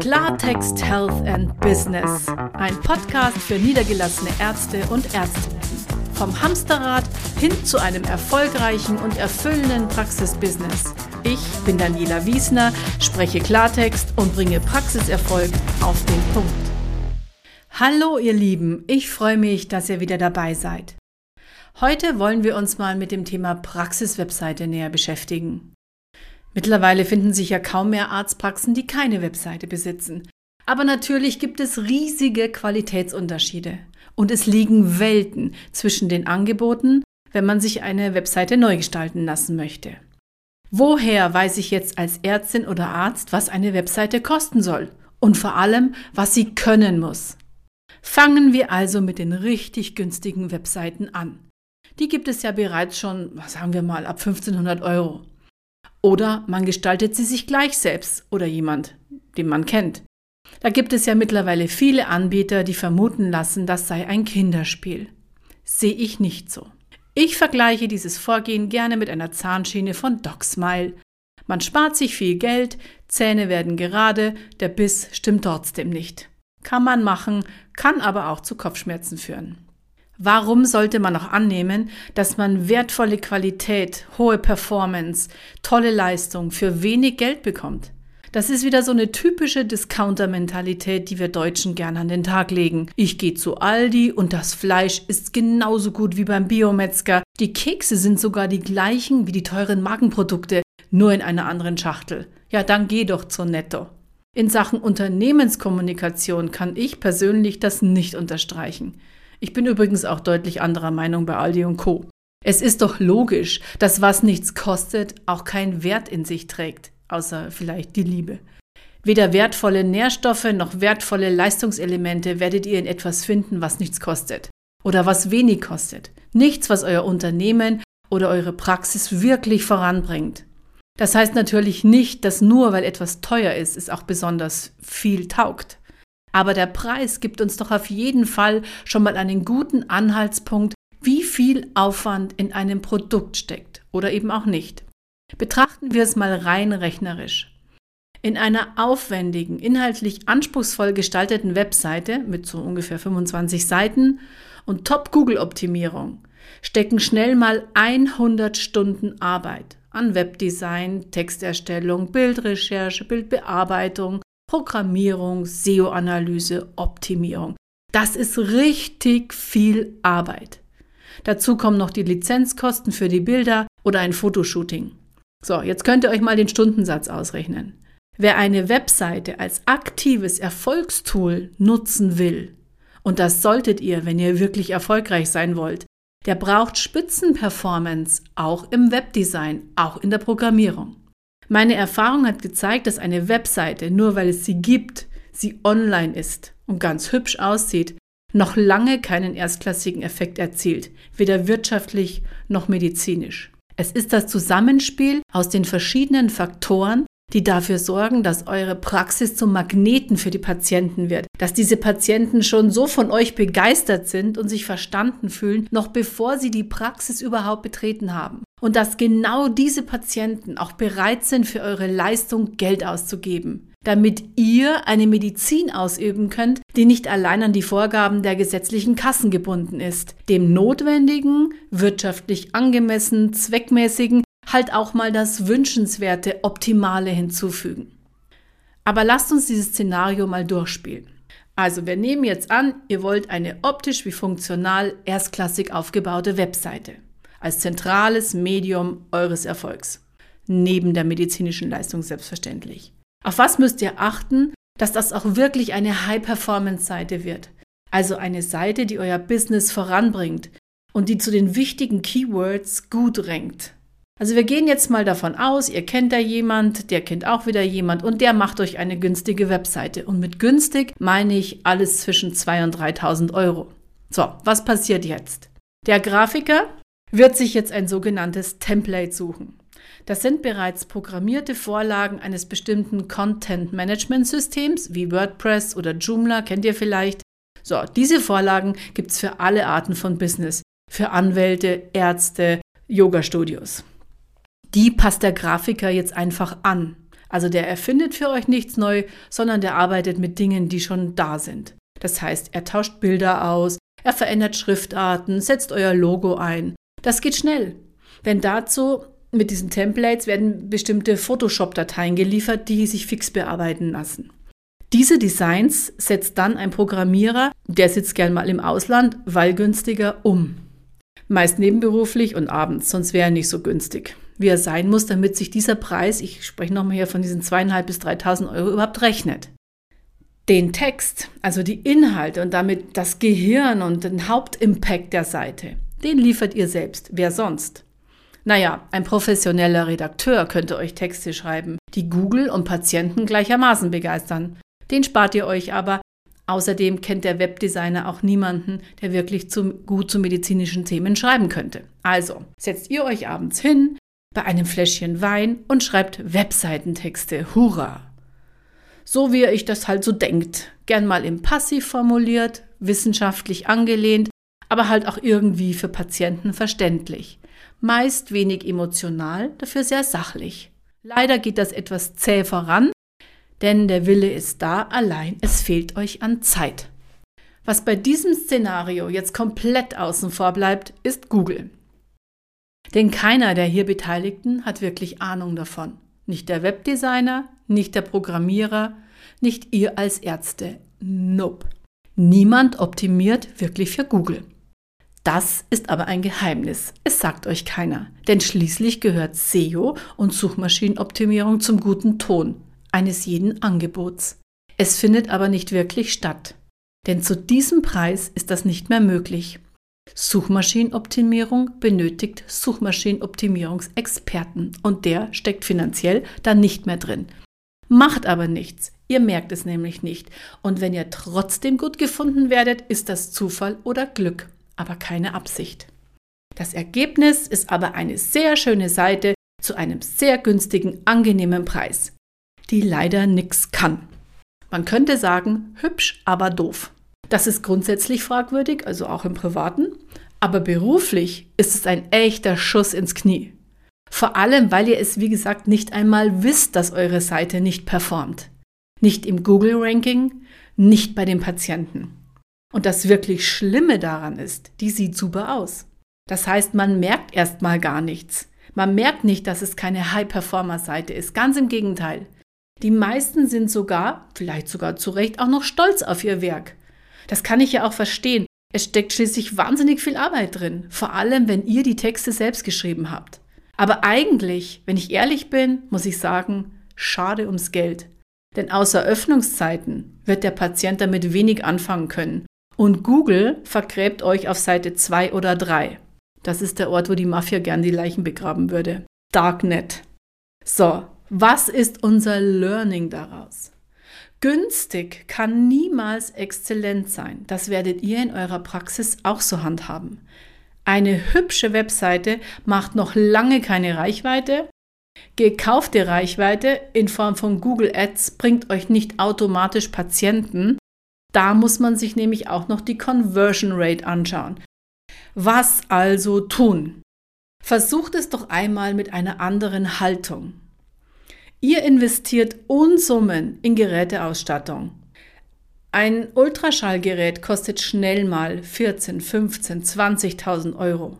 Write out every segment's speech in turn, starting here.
Klartext Health and Business. Ein Podcast für niedergelassene Ärzte und Ärztinnen. Vom Hamsterrad hin zu einem erfolgreichen und erfüllenden Praxisbusiness. Ich bin Daniela Wiesner, spreche Klartext und bringe Praxiserfolg auf den Punkt. Hallo ihr Lieben, ich freue mich, dass ihr wieder dabei seid. Heute wollen wir uns mal mit dem Thema Praxiswebseite näher beschäftigen. Mittlerweile finden sich ja kaum mehr Arztpraxen, die keine Webseite besitzen. Aber natürlich gibt es riesige Qualitätsunterschiede. Und es liegen Welten zwischen den Angeboten, wenn man sich eine Webseite neu gestalten lassen möchte. Woher weiß ich jetzt als Ärztin oder Arzt, was eine Webseite kosten soll? Und vor allem, was sie können muss? Fangen wir also mit den richtig günstigen Webseiten an. Die gibt es ja bereits schon, sagen wir mal, ab 1500 Euro. Oder man gestaltet sie sich gleich selbst oder jemand, den man kennt. Da gibt es ja mittlerweile viele Anbieter, die vermuten lassen, das sei ein Kinderspiel. Sehe ich nicht so. Ich vergleiche dieses Vorgehen gerne mit einer Zahnschiene von DocSmile. Man spart sich viel Geld, Zähne werden gerade, der Biss stimmt trotzdem nicht. Kann man machen, kann aber auch zu Kopfschmerzen führen. Warum sollte man auch annehmen, dass man wertvolle Qualität, hohe Performance, tolle Leistung für wenig Geld bekommt? Das ist wieder so eine typische Discounter-Mentalität, die wir Deutschen gern an den Tag legen. Ich gehe zu Aldi und das Fleisch ist genauso gut wie beim Biometzger. Die Kekse sind sogar die gleichen wie die teuren Markenprodukte, nur in einer anderen Schachtel. Ja, dann geh doch zur Netto. In Sachen Unternehmenskommunikation kann ich persönlich das nicht unterstreichen. Ich bin übrigens auch deutlich anderer Meinung bei Aldi und Co. Es ist doch logisch, dass was nichts kostet, auch keinen Wert in sich trägt, außer vielleicht die Liebe. Weder wertvolle Nährstoffe noch wertvolle Leistungselemente werdet ihr in etwas finden, was nichts kostet oder was wenig kostet. Nichts, was euer Unternehmen oder eure Praxis wirklich voranbringt. Das heißt natürlich nicht, dass nur weil etwas teuer ist, es auch besonders viel taugt. Aber der Preis gibt uns doch auf jeden Fall schon mal einen guten Anhaltspunkt, wie viel Aufwand in einem Produkt steckt oder eben auch nicht. Betrachten wir es mal rein rechnerisch. In einer aufwendigen, inhaltlich anspruchsvoll gestalteten Webseite mit so ungefähr 25 Seiten und Top-Google-Optimierung stecken schnell mal 100 Stunden Arbeit an Webdesign, Texterstellung, Bildrecherche, Bildbearbeitung, Programmierung, SEO-Analyse, Optimierung. Das ist richtig viel Arbeit. Dazu kommen noch die Lizenzkosten für die Bilder oder ein Fotoshooting. So, jetzt könnt ihr euch mal den Stundensatz ausrechnen. Wer eine Webseite als aktives Erfolgstool nutzen will, und das solltet ihr, wenn ihr wirklich erfolgreich sein wollt, der braucht Spitzenperformance auch im Webdesign, auch in der Programmierung. Meine Erfahrung hat gezeigt, dass eine Webseite, nur weil es sie gibt, sie online ist und ganz hübsch aussieht, noch lange keinen erstklassigen Effekt erzielt, weder wirtschaftlich noch medizinisch. Es ist das Zusammenspiel aus den verschiedenen Faktoren, die dafür sorgen, dass eure Praxis zum Magneten für die Patienten wird, dass diese Patienten schon so von euch begeistert sind und sich verstanden fühlen, noch bevor sie die Praxis überhaupt betreten haben. Und dass genau diese Patienten auch bereit sind, für eure Leistung Geld auszugeben, damit ihr eine Medizin ausüben könnt, die nicht allein an die Vorgaben der gesetzlichen Kassen gebunden ist, dem notwendigen, wirtschaftlich angemessen, zweckmäßigen halt auch mal das Wünschenswerte, Optimale hinzufügen. Aber lasst uns dieses Szenario mal durchspielen. Also wir nehmen jetzt an, ihr wollt eine optisch wie funktional erstklassig aufgebaute Webseite als zentrales Medium eures Erfolgs. Neben der medizinischen Leistung selbstverständlich. Auf was müsst ihr achten, dass das auch wirklich eine High-Performance-Seite wird? Also eine Seite, die euer Business voranbringt und die zu den wichtigen Keywords gut rankt. Also wir gehen jetzt mal davon aus, ihr kennt da jemand, der kennt auch wieder jemand und der macht euch eine günstige Webseite. Und mit günstig meine ich alles zwischen 2.000 und 3.000 Euro. So, was passiert jetzt? Der Grafiker wird sich jetzt ein sogenanntes Template suchen. Das sind bereits programmierte Vorlagen eines bestimmten Content-Management-Systems wie WordPress oder Joomla, kennt ihr vielleicht. So, diese Vorlagen gibt es für alle Arten von Business, für Anwälte, Ärzte, Yoga-Studios. Die passt der Grafiker jetzt einfach an. Also der erfindet für euch nichts neu, sondern der arbeitet mit Dingen, die schon da sind. Das heißt, er tauscht Bilder aus, er verändert Schriftarten, setzt euer Logo ein. Das geht schnell. Denn dazu mit diesen Templates werden bestimmte Photoshop-Dateien geliefert, die sich fix bearbeiten lassen. Diese Designs setzt dann ein Programmierer, der sitzt gern mal im Ausland, weil günstiger, um. Meist nebenberuflich und abends, sonst wäre er nicht so günstig, wie er sein muss, damit sich dieser Preis, ich spreche nochmal hier von diesen zweieinhalb bis 3.000 Euro, überhaupt rechnet. Den Text, also die Inhalte und damit das Gehirn und den Hauptimpact der Seite, den liefert ihr selbst. Wer sonst? Naja, ein professioneller Redakteur könnte euch Texte schreiben, die Google und Patienten gleichermaßen begeistern. Den spart ihr euch aber. Außerdem kennt der Webdesigner auch niemanden, der wirklich zu, gut zu medizinischen Themen schreiben könnte. Also, setzt ihr euch abends hin bei einem Fläschchen Wein und schreibt Webseitentexte. Hurra! So wie ihr euch das halt so denkt. Gern mal im Passiv formuliert, wissenschaftlich angelehnt, aber halt auch irgendwie für Patienten verständlich. Meist wenig emotional, dafür sehr sachlich. Leider geht das etwas zäh voran, denn der Wille ist da, allein es fehlt euch an Zeit. Was bei diesem Szenario jetzt komplett außen vor bleibt, ist Google. Denn keiner der hier Beteiligten hat wirklich Ahnung davon. Nicht der Webdesigner, nicht der Programmierer, nicht ihr als Ärzte. Nope. Niemand optimiert wirklich für Google. Das ist aber ein Geheimnis. Es sagt euch keiner. Denn schließlich gehört SEO und Suchmaschinenoptimierung zum guten Ton eines jeden Angebots. Es findet aber nicht wirklich statt. Denn zu diesem Preis ist das nicht mehr möglich. Suchmaschinenoptimierung benötigt Suchmaschinenoptimierungsexperten und der steckt finanziell dann nicht mehr drin. Macht aber nichts, ihr merkt es nämlich nicht. Und wenn ihr trotzdem gut gefunden werdet, ist das Zufall oder Glück, aber keine Absicht. Das Ergebnis ist aber eine sehr schöne Seite zu einem sehr günstigen, angenehmen Preis die leider nix kann. Man könnte sagen, hübsch, aber doof. Das ist grundsätzlich fragwürdig, also auch im Privaten, aber beruflich ist es ein echter Schuss ins Knie. Vor allem, weil ihr es, wie gesagt, nicht einmal wisst, dass eure Seite nicht performt. Nicht im Google-Ranking, nicht bei den Patienten. Und das wirklich Schlimme daran ist, die sieht super aus. Das heißt, man merkt erstmal gar nichts. Man merkt nicht, dass es keine High-Performer-Seite ist. Ganz im Gegenteil. Die meisten sind sogar, vielleicht sogar zu Recht, auch noch stolz auf ihr Werk. Das kann ich ja auch verstehen. Es steckt schließlich wahnsinnig viel Arbeit drin, vor allem wenn ihr die Texte selbst geschrieben habt. Aber eigentlich, wenn ich ehrlich bin, muss ich sagen, schade ums Geld. Denn außer Öffnungszeiten wird der Patient damit wenig anfangen können. Und Google vergräbt euch auf Seite 2 oder 3. Das ist der Ort, wo die Mafia gern die Leichen begraben würde. Darknet. So, was ist unser Learning daraus? Günstig kann niemals exzellent sein. Das werdet ihr in eurer Praxis auch so handhaben. Eine hübsche Webseite macht noch lange keine Reichweite. Gekaufte Reichweite in Form von Google Ads bringt euch nicht automatisch Patienten. Da muss man sich nämlich auch noch die Conversion Rate anschauen. Was also tun? Versucht es doch einmal mit einer anderen Haltung. Ihr investiert Unsummen in Geräteausstattung. Ein Ultraschallgerät kostet schnell mal 14, 15, 20.000 Euro.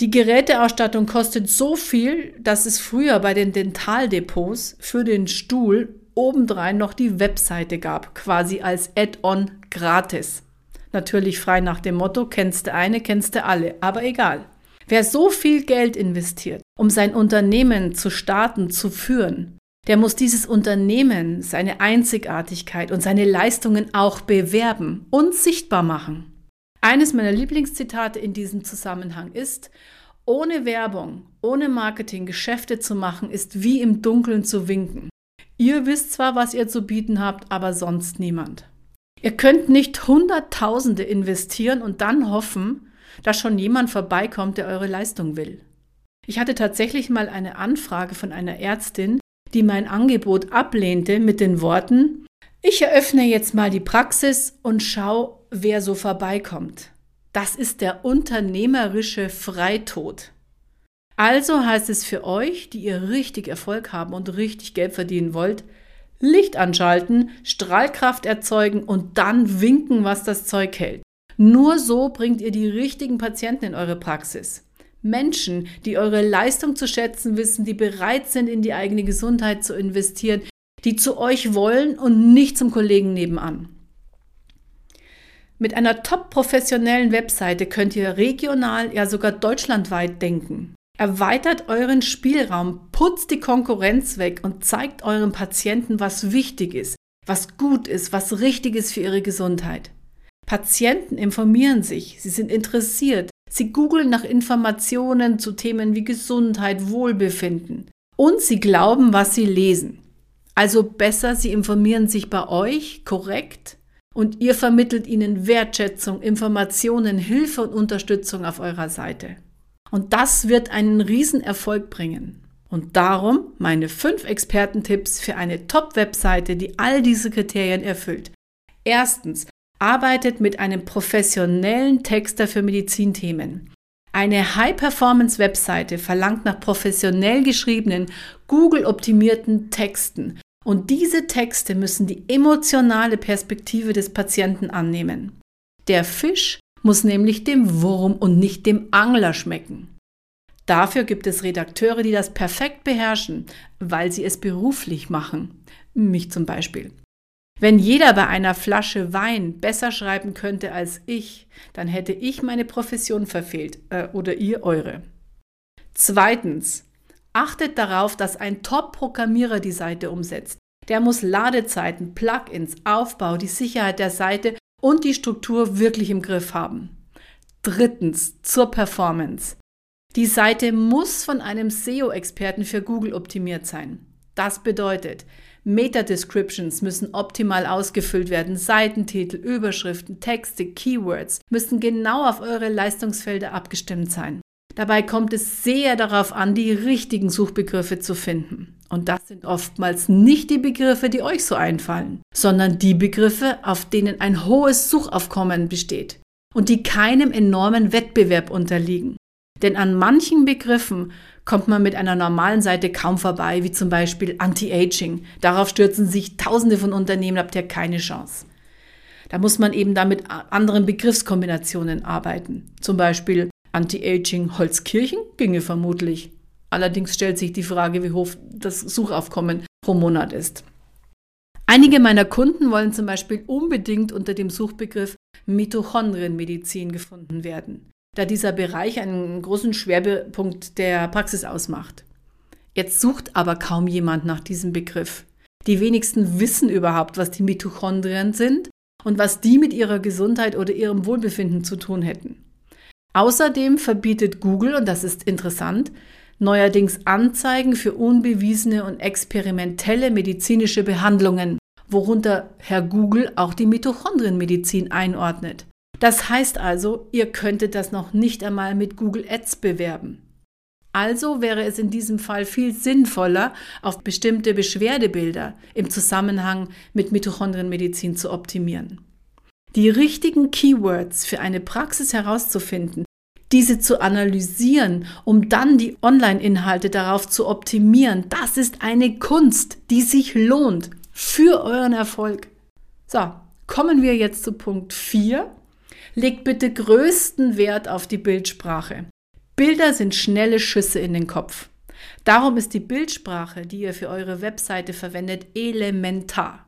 Die Geräteausstattung kostet so viel, dass es früher bei den Dentaldepots für den Stuhl obendrein noch die Webseite gab, quasi als Add-on gratis. Natürlich frei nach dem Motto, kennst du eine, kennst du alle, aber egal. Wer so viel Geld investiert, um sein Unternehmen zu starten, zu führen, der muss dieses Unternehmen, seine Einzigartigkeit und seine Leistungen auch bewerben und sichtbar machen. Eines meiner Lieblingszitate in diesem Zusammenhang ist, ohne Werbung, ohne Marketing Geschäfte zu machen, ist wie im Dunkeln zu winken. Ihr wisst zwar, was ihr zu bieten habt, aber sonst niemand. Ihr könnt nicht Hunderttausende investieren und dann hoffen, dass schon jemand vorbeikommt, der eure Leistung will. Ich hatte tatsächlich mal eine Anfrage von einer Ärztin, die mein Angebot ablehnte mit den Worten, ich eröffne jetzt mal die Praxis und schau, wer so vorbeikommt. Das ist der unternehmerische Freitod. Also heißt es für euch, die ihr richtig Erfolg haben und richtig Geld verdienen wollt, Licht anschalten, Strahlkraft erzeugen und dann winken, was das Zeug hält. Nur so bringt ihr die richtigen Patienten in eure Praxis. Menschen, die eure Leistung zu schätzen wissen, die bereit sind, in die eigene Gesundheit zu investieren, die zu euch wollen und nicht zum Kollegen nebenan. Mit einer top professionellen Webseite könnt ihr regional, ja sogar deutschlandweit denken. Erweitert euren Spielraum, putzt die Konkurrenz weg und zeigt euren Patienten, was wichtig ist, was gut ist, was richtig ist für ihre Gesundheit. Patienten informieren sich, sie sind interessiert, sie googeln nach Informationen zu Themen wie Gesundheit, Wohlbefinden und sie glauben, was sie lesen. Also besser, sie informieren sich bei euch korrekt und ihr vermittelt ihnen Wertschätzung, Informationen, Hilfe und Unterstützung auf eurer Seite. Und das wird einen Riesenerfolg bringen. Und darum meine fünf Expertentipps für eine Top-Webseite, die all diese Kriterien erfüllt. Erstens, arbeitet mit einem professionellen Texter für Medizinthemen. Eine High-Performance-Webseite verlangt nach professionell geschriebenen, Google-optimierten Texten. Und diese Texte müssen die emotionale Perspektive des Patienten annehmen. Der Fisch muss nämlich dem Wurm und nicht dem Angler schmecken. Dafür gibt es Redakteure, die das perfekt beherrschen, weil sie es beruflich machen. Mich zum Beispiel. Wenn jeder bei einer Flasche Wein besser schreiben könnte als ich, dann hätte ich meine Profession verfehlt äh, oder ihr eure. Zweitens, achtet darauf, dass ein Top-Programmierer die Seite umsetzt. Der muss Ladezeiten, Plugins, Aufbau, die Sicherheit der Seite und die Struktur wirklich im Griff haben. Drittens, zur Performance. Die Seite muss von einem SEO-Experten für Google optimiert sein. Das bedeutet, Meta-Descriptions müssen optimal ausgefüllt werden. Seitentitel, Überschriften, Texte, Keywords müssen genau auf eure Leistungsfelder abgestimmt sein. Dabei kommt es sehr darauf an, die richtigen Suchbegriffe zu finden. Und das sind oftmals nicht die Begriffe, die euch so einfallen, sondern die Begriffe, auf denen ein hohes Suchaufkommen besteht und die keinem enormen Wettbewerb unterliegen. Denn an manchen Begriffen kommt man mit einer normalen Seite kaum vorbei, wie zum Beispiel Anti-Aging. Darauf stürzen sich Tausende von Unternehmen, habt ihr keine Chance. Da muss man eben dann mit anderen Begriffskombinationen arbeiten. Zum Beispiel Anti-Aging Holzkirchen ginge vermutlich. Allerdings stellt sich die Frage, wie hoch das Suchaufkommen pro Monat ist. Einige meiner Kunden wollen zum Beispiel unbedingt unter dem Suchbegriff Mitochondrienmedizin gefunden werden da dieser Bereich einen großen Schwerpunkt der Praxis ausmacht. Jetzt sucht aber kaum jemand nach diesem Begriff. Die wenigsten wissen überhaupt, was die Mitochondrien sind und was die mit ihrer Gesundheit oder ihrem Wohlbefinden zu tun hätten. Außerdem verbietet Google, und das ist interessant, neuerdings Anzeigen für unbewiesene und experimentelle medizinische Behandlungen, worunter Herr Google auch die Mitochondrienmedizin einordnet. Das heißt also, ihr könntet das noch nicht einmal mit Google Ads bewerben. Also wäre es in diesem Fall viel sinnvoller, auf bestimmte Beschwerdebilder im Zusammenhang mit Mitochondrienmedizin zu optimieren. Die richtigen Keywords für eine Praxis herauszufinden, diese zu analysieren, um dann die Online-Inhalte darauf zu optimieren, das ist eine Kunst, die sich lohnt für euren Erfolg. So, kommen wir jetzt zu Punkt 4 Legt bitte größten Wert auf die Bildsprache. Bilder sind schnelle Schüsse in den Kopf. Darum ist die Bildsprache, die ihr für eure Webseite verwendet, elementar.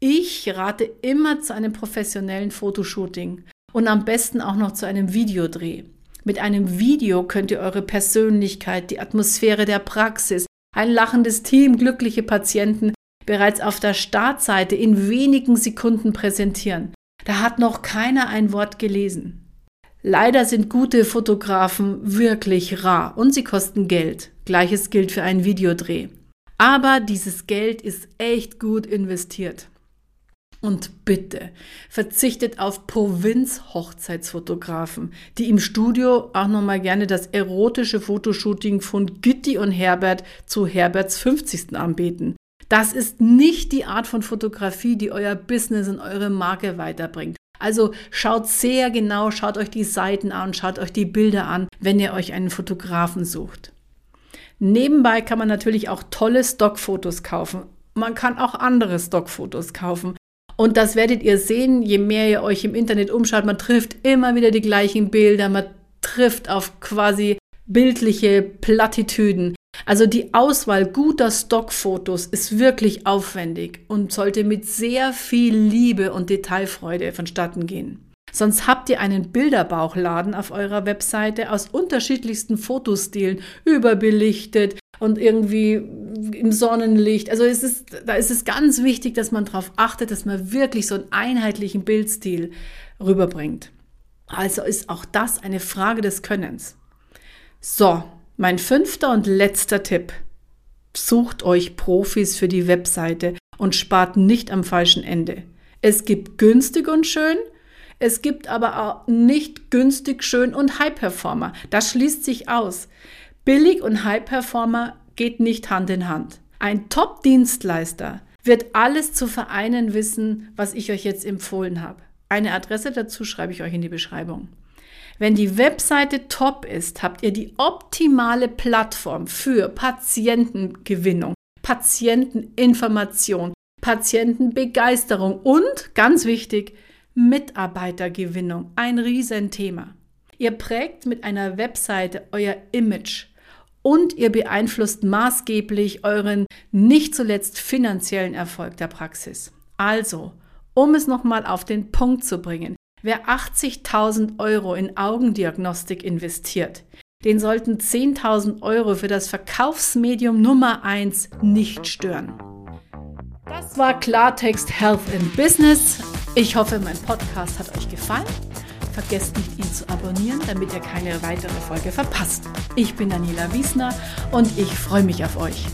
Ich rate immer zu einem professionellen Fotoshooting und am besten auch noch zu einem Videodreh. Mit einem Video könnt ihr eure Persönlichkeit, die Atmosphäre der Praxis, ein lachendes Team, glückliche Patienten bereits auf der Startseite in wenigen Sekunden präsentieren. Da hat noch keiner ein Wort gelesen. Leider sind gute Fotografen wirklich rar und sie kosten Geld. Gleiches gilt für einen Videodreh. Aber dieses Geld ist echt gut investiert. Und bitte verzichtet auf Provinz-Hochzeitsfotografen, die im Studio auch nochmal gerne das erotische Fotoshooting von Gitti und Herbert zu Herberts 50. anbeten. Das ist nicht die Art von Fotografie, die euer Business und eure Marke weiterbringt. Also schaut sehr genau, schaut euch die Seiten an, schaut euch die Bilder an, wenn ihr euch einen Fotografen sucht. Nebenbei kann man natürlich auch tolle Stockfotos kaufen. Man kann auch andere Stockfotos kaufen. Und das werdet ihr sehen, je mehr ihr euch im Internet umschaut. Man trifft immer wieder die gleichen Bilder, man trifft auf quasi bildliche Plattitüden. Also die Auswahl guter Stockfotos ist wirklich aufwendig und sollte mit sehr viel Liebe und Detailfreude vonstatten gehen. Sonst habt ihr einen Bilderbauchladen auf eurer Webseite aus unterschiedlichsten Fotostilen, überbelichtet und irgendwie im Sonnenlicht. Also es ist, da ist es ganz wichtig, dass man darauf achtet, dass man wirklich so einen einheitlichen Bildstil rüberbringt. Also ist auch das eine Frage des Könnens. So, mein fünfter und letzter Tipp. Sucht euch Profis für die Webseite und spart nicht am falschen Ende. Es gibt günstig und schön, es gibt aber auch nicht günstig, schön und High-Performer. Das schließt sich aus. Billig und High-Performer geht nicht Hand in Hand. Ein Top-Dienstleister wird alles zu vereinen wissen, was ich euch jetzt empfohlen habe. Eine Adresse dazu schreibe ich euch in die Beschreibung. Wenn die Webseite top ist, habt ihr die optimale Plattform für Patientengewinnung, Patienteninformation, Patientenbegeisterung und, ganz wichtig, Mitarbeitergewinnung. Ein Riesenthema. Ihr prägt mit einer Webseite euer Image und ihr beeinflusst maßgeblich euren nicht zuletzt finanziellen Erfolg der Praxis. Also, um es nochmal auf den Punkt zu bringen, Wer 80.000 Euro in Augendiagnostik investiert, den sollten 10.000 Euro für das Verkaufsmedium Nummer 1 nicht stören. Das war Klartext Health and Business. Ich hoffe, mein Podcast hat euch gefallen. Vergesst nicht, ihn zu abonnieren, damit ihr keine weitere Folge verpasst. Ich bin Daniela Wiesner und ich freue mich auf euch.